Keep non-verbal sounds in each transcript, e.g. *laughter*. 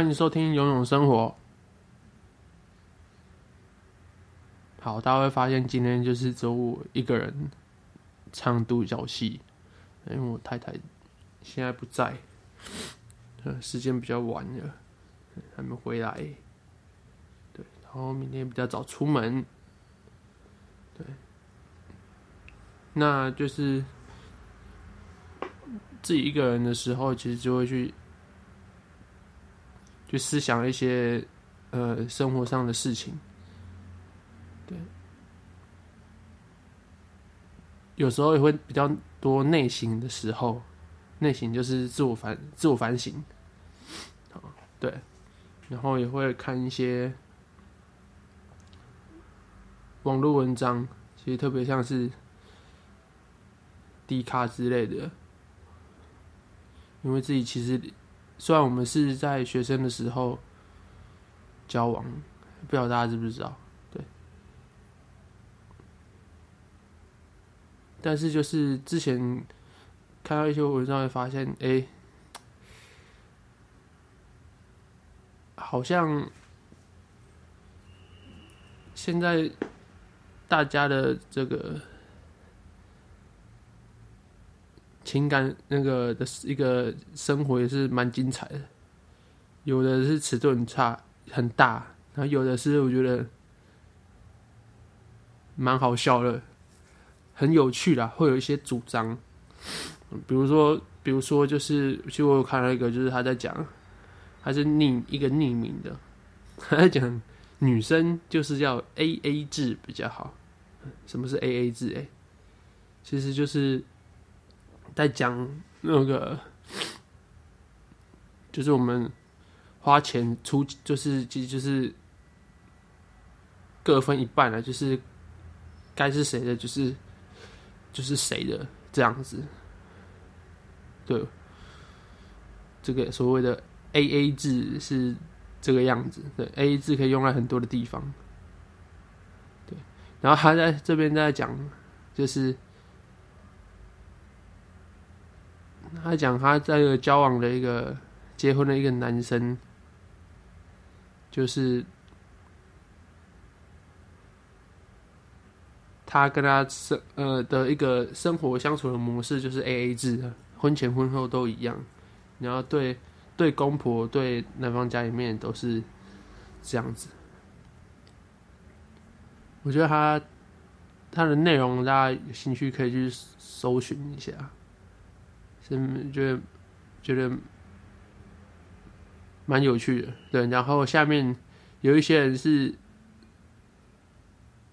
欢迎收听《游泳生活》。好，大家会发现今天就是只有我一个人唱独角戏，因为我太太现在不在，时间比较晚了，还没回来。对，然后明天比较早出门。对，那就是自己一个人的时候，其实就会去。去思想一些呃生活上的事情，对，有时候也会比较多内省的时候，内省就是自我反自我反省，对，然后也会看一些网络文章，其实特别像是 D 卡之类的，因为自己其实。虽然我们是在学生的时候交往，不知道大家知不知道？对，但是就是之前看到一些文章，会发现，哎、好像现在大家的这个。情感那个的一个生活也是蛮精彩的，有的是尺度很差很大，然后有的是我觉得蛮好笑的，很有趣啦，会有一些主张，比如说，比如说就是，其实我有看到一个，就是他在讲，他是匿一个匿名的，他在讲女生就是要 AA 制比较好，什么是 AA 制？哎，其实就是。在讲那个，就是我们花钱出，就是其实就是各分一半了，就是该是谁的，就是就是谁的这样子。对，这个所谓的 AA 制是这个样子。对，AA 制可以用在很多的地方。对，然后他在这边在讲，就是。他讲他在交往的一个结婚的一个男生，就是他跟他生呃的一个生活相处的模式就是 AA 制，婚前婚后都一样，然后对对公婆对男方家里面都是这样子。我觉得他他的内容大家有兴趣可以去搜寻一下。嗯，觉得觉得蛮有趣的，对。然后下面有一些人是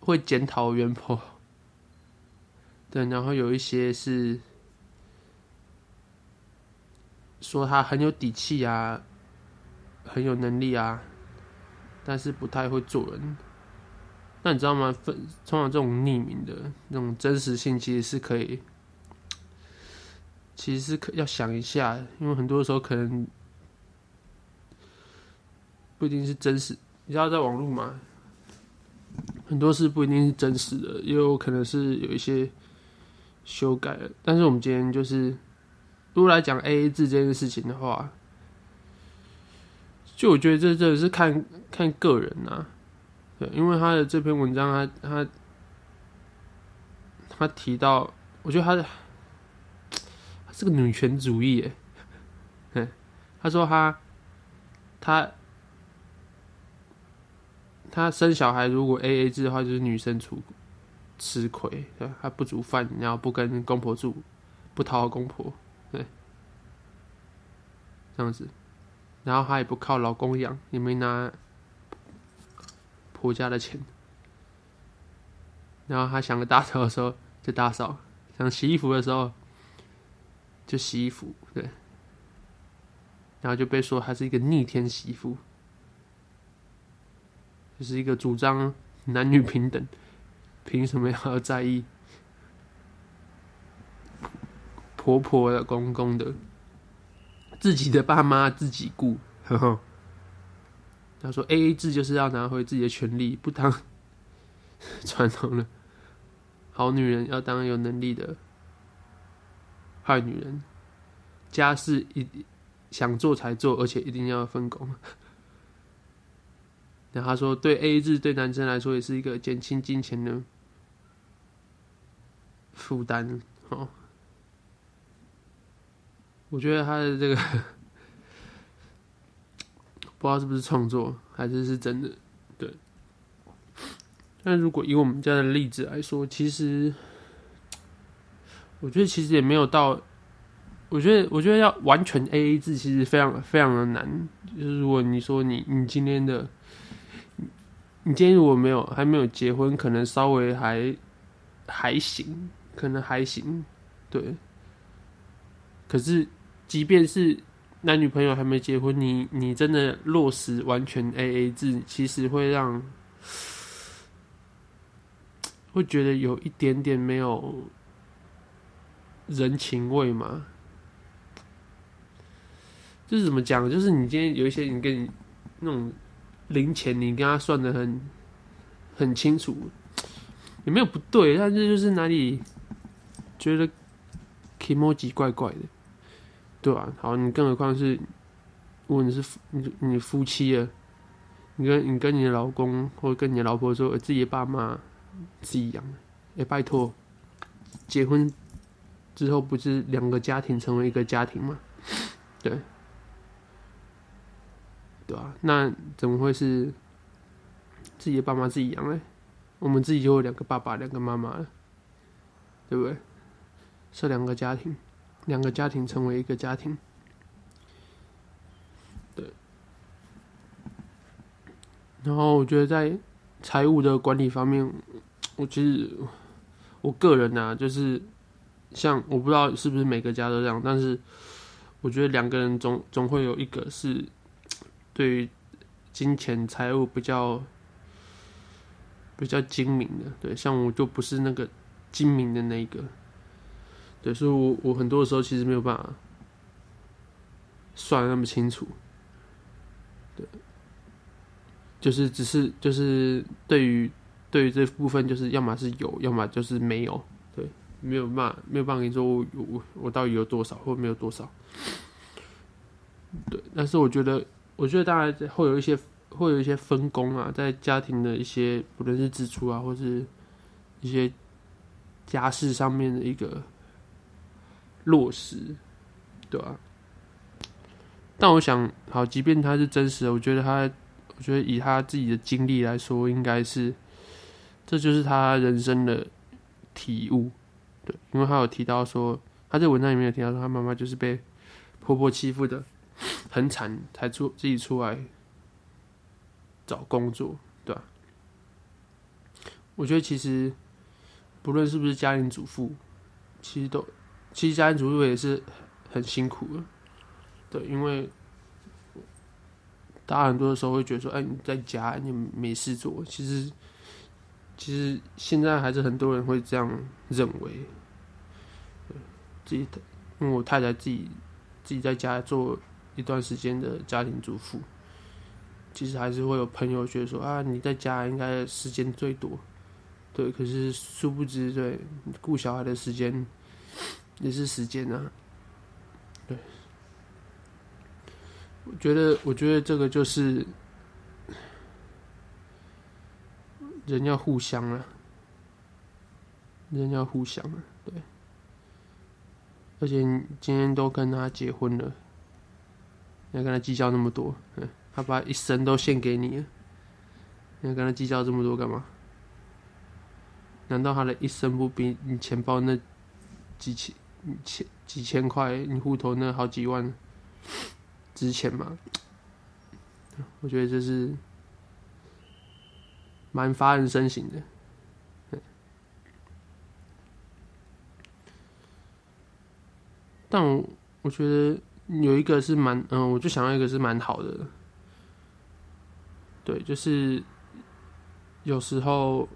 会检讨原婆对。然后有一些是说他很有底气啊，很有能力啊，但是不太会做人。那你知道吗？分通常这种匿名的那种真实性，其实是可以。其实是可要想一下，因为很多时候可能不一定是真实。你知道在网络嘛，很多事不一定是真实的，也有可能是有一些修改的。但是我们今天就是，如果来讲 AA 制这件事情的话，就我觉得这这是看看个人呐、对，因为他的这篇文章他，他他他提到，我觉得他的。是个女权主义耶，*laughs* 嗯，他说他他他生小孩如果 AA 制的话，就是女生出吃亏，对，他不煮饭，然后不跟公婆住，不讨好公婆，对，这样子，然后他也不靠老公养，也没拿婆家的钱，然后他想打扫的时候就打扫，想洗衣服的时候。就洗衣服，对，然后就被说他是一个逆天媳妇，就是一个主张男女平等，凭什么要在意婆婆的、公公的，自己的爸妈自己顾，呵呵。他说 AA 制就是要拿回自己的权利，不当 *laughs* 传统的好女人，要当有能力的。坏女人，家事一想做才做，而且一定要分工。*laughs* 那他说，对 AA 制对男生来说也是一个减轻金钱的负担哦。我觉得他的这个不知道是不是创作，还是是真的。对。但如果以我们家的例子来说，其实我觉得其实也没有到。我觉得，我觉得要完全 AA 制，其实非常非常的难。就是如果你说你你今天的，你今天如果没有还没有结婚，可能稍微还还行，可能还行，对。可是，即便是男女朋友还没结婚，你你真的落实完全 AA 制，其实会让会觉得有一点点没有人情味嘛。就是怎么讲？就是你今天有一些你跟你那种零钱，你跟他算得很很清楚，也没有不对，但是就是哪里觉得 kimoji 怪怪的，对吧、啊？好，你更何况是，如果你是你你夫妻啊，你跟你跟你的老公或者跟你的老婆说，自己的爸妈是一样的，哎，拜托，结婚之后不是两个家庭成为一个家庭吗？对。对啊，那怎么会是自己的爸妈自己养嘞？我们自己就有两个爸爸，两个妈妈了，对不对？是两个家庭，两个家庭成为一个家庭。对。然后我觉得在财务的管理方面，我其实我个人呢、啊，就是像我不知道是不是每个家都这样，但是我觉得两个人总总会有一个是。对于金钱财务比较比较精明的，对，像我就不是那个精明的那一个，对，所以我我很多的时候其实没有办法算那么清楚，对，就是只是就是对于对于这部分，就是要么是有，要么就是没有，没有办没有办法跟你说我我我到底有多少或没有多少，对，但是我觉得。我觉得大家会有一些会有一些分工啊，在家庭的一些不论是支出啊，或是一些家事上面的一个落实，对吧？但我想，好，即便他是真实的，我觉得他，我觉得以他自己的经历来说，应该是这就是他人生的体悟，对，因为他有提到说，他在文章里面有提到说，他妈妈就是被婆婆欺负的。很惨，才出自己出来找工作，对吧？我觉得其实不论是不是家庭主妇，其实都其实家庭主妇也是很辛苦的，对，因为大家很多的时候会觉得说，哎，你在家你没事做，其实其实现在还是很多人会这样认为，自己，因为我太太自己自己在家做。一段时间的家庭主妇，其实还是会有朋友觉得说啊，你在家应该时间最多，对。可是殊不知，对，顾小孩的时间也是时间啊，对。我觉得，我觉得这个就是人要互相啊，人要互相啊，对。而且你今天都跟他结婚了。你要跟他计较那么多，嗯，他把一生都献给你了，你要跟他计较这么多干嘛？难道他的一生不比你钱包那几千、千几千块，你户头那好几万值钱吗？我觉得这是蛮发人深省的，但我我觉得。有一个是蛮嗯，我就想要一个是蛮好的，对，就是有时候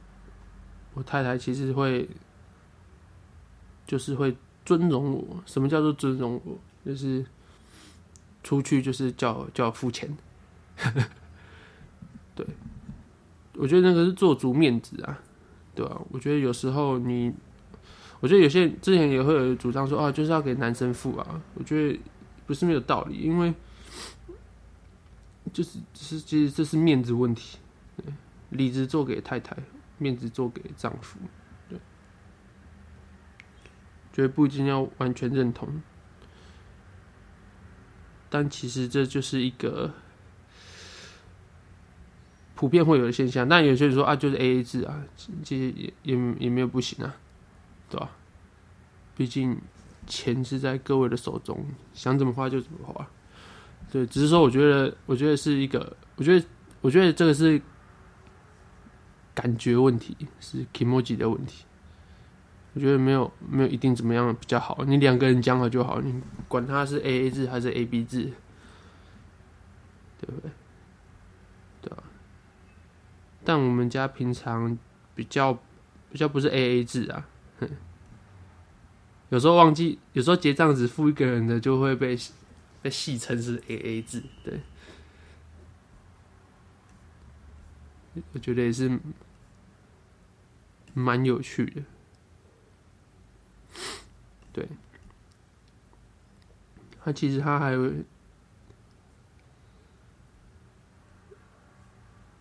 我太太其实会就是会尊重我。什么叫做尊重我？就是出去就是叫叫付钱，*laughs* 对，我觉得那个是做足面子啊，对吧？我觉得有时候你，我觉得有些人之前也会有主张说啊，就是要给男生付啊，我觉得。不是没有道理，因为就是是其实这是面子问题，对里子做给太太，面子做给丈夫，对，觉得不一定要完全认同，但其实这就是一个。普遍会有的现象，但有些人说啊，就是 A A 制啊，这些也也也没有不行啊，对吧？毕竟钱是在各位的手中，想怎么花就怎么花。对，只是说，我觉得，我觉得是一个，我觉得，我觉得这个是感觉问题，是 kimoji 的问题。我觉得没有没有一定怎么样比较好，你两个人讲好就好，你管他是 A A 制还是 A B 制，对不对？但我们家平常比较比较不是 A A 制啊，*laughs* 有时候忘记，有时候结账只付一个人的，就会被被戏称是 A A 制。对，我觉得也是蛮有趣的。对，他其实他还有。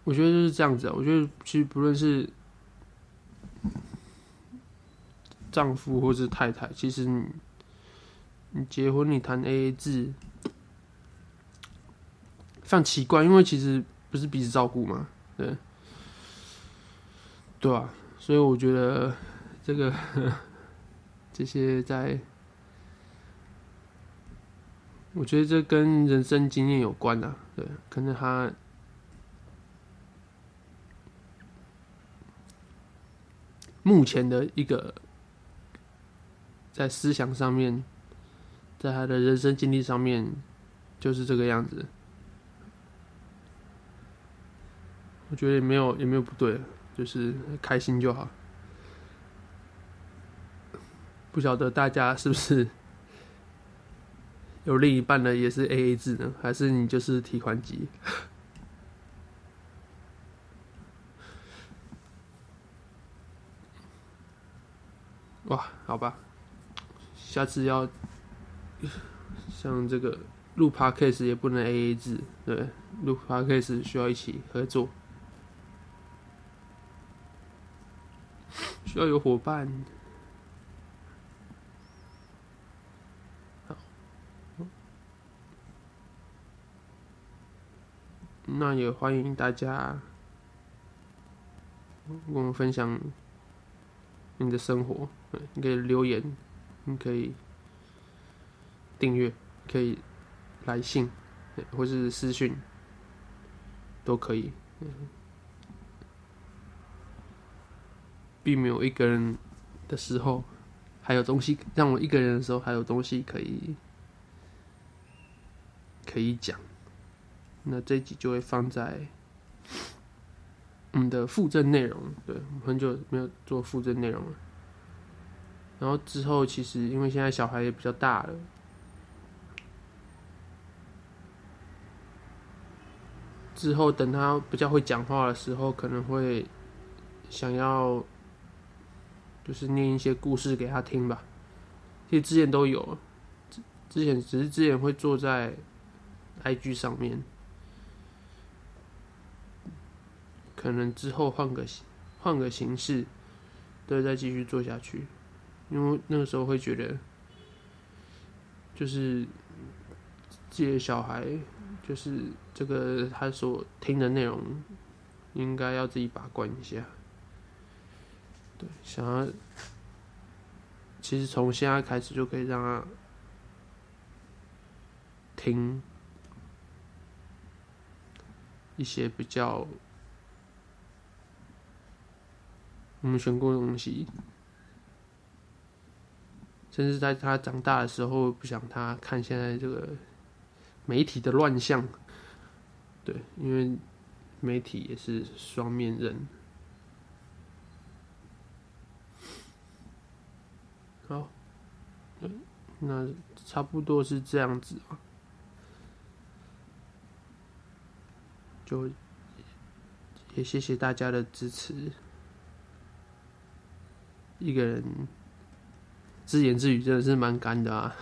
我觉得就是这样子啊。我觉得其实不论是丈夫或是太太，其实你你结婚你谈 AA 制，非常奇怪，因为其实不是彼此照顾嘛，对，对啊，所以我觉得这个这些在，我觉得这跟人生经验有关啊，对，可能他。目前的一个在思想上面，在他的人生经历上面，就是这个样子。我觉得也没有也没有不对，就是开心就好。不晓得大家是不是有另一半的也是 AA 制呢？还是你就是提款机？哇，好吧，下次要像这个录 Podcast 也不能 AA 制，对，录 Podcast 需要一起合作，需要有伙伴。那也欢迎大家跟我们分享。你的生活，你可以留言，你可以订阅，可以来信，或是私讯，都可以。并没有一个人的时候，还有东西让我一个人的时候，还有东西可以可以讲。那这集就会放在。我们的附赠内容，对，很久没有做附赠内容了。然后之后，其实因为现在小孩也比较大了，之后等他比较会讲话的时候，可能会想要就是念一些故事给他听吧。其实之前都有，之前只是之前会坐在 IG 上面。可能之后换个换个形式，对，再继续做下去，因为那个时候会觉得，就是自己的小孩，就是这个他所听的内容，应该要自己把关一下。对，想要，其实从现在开始就可以让他听一些比较。我们选过的东西，甚至在他长大的时候，不想他看现在这个媒体的乱象。对，因为媒体也是双面人。好，那差不多是这样子啊，就也谢谢大家的支持。一个人自言自语真的是蛮干的啊。